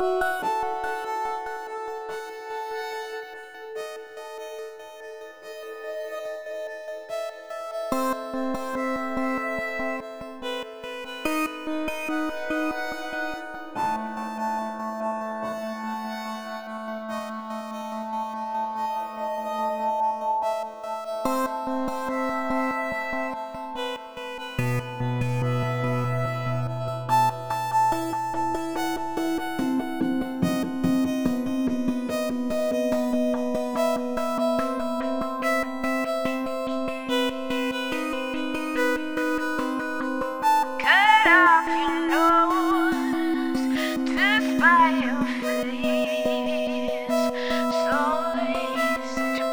Thank you.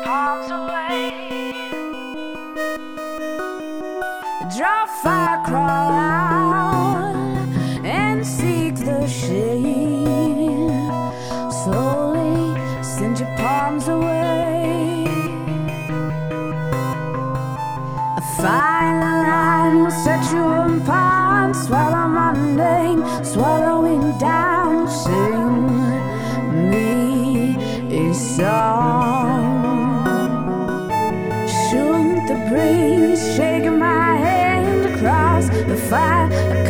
Palms away. Draw fire, crawl out and seek the shade. Slowly send your palms away. A fine line will set you apart. Swallow my name, swallowing down. Sing me a song. The fire.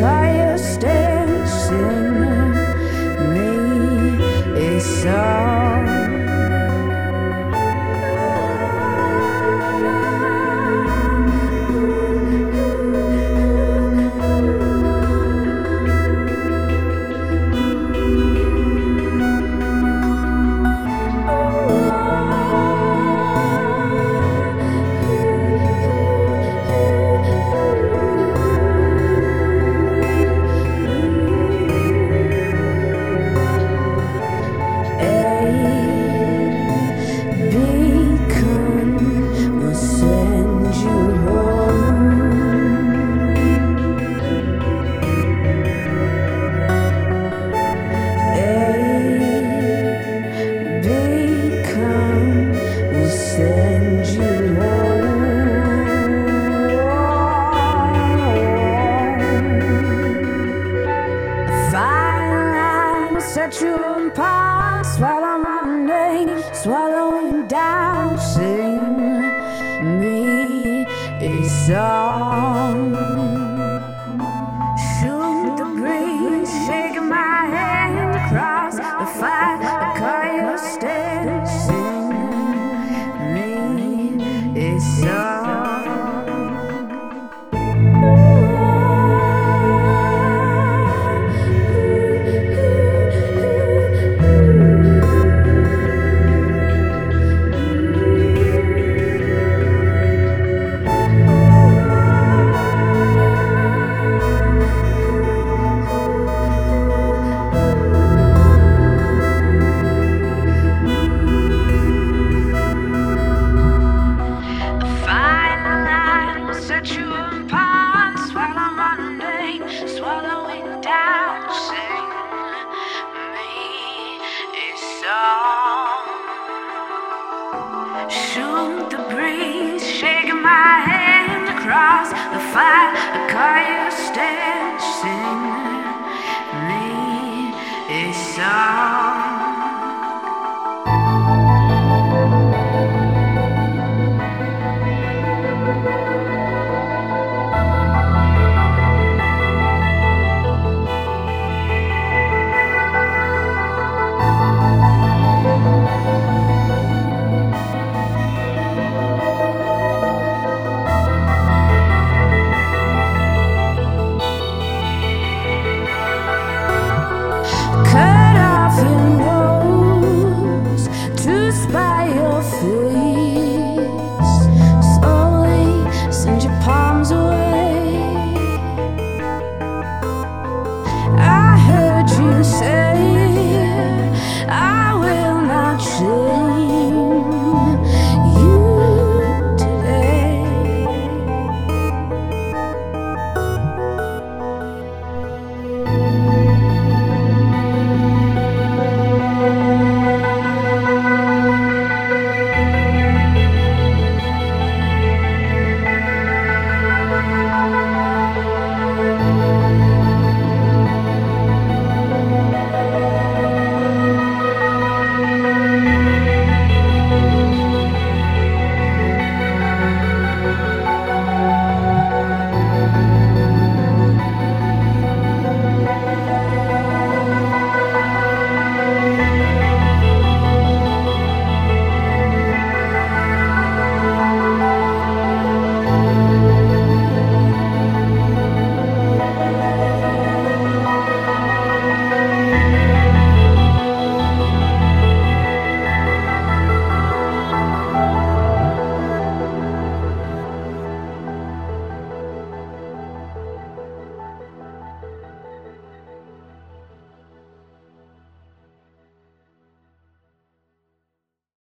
perpetuum past, swallow my name, swallowing down, sing me a song. Shoot the breeze, shaking my hand across the fire, I call your stairs, sing me a song. I find a car you stand, sing me a song.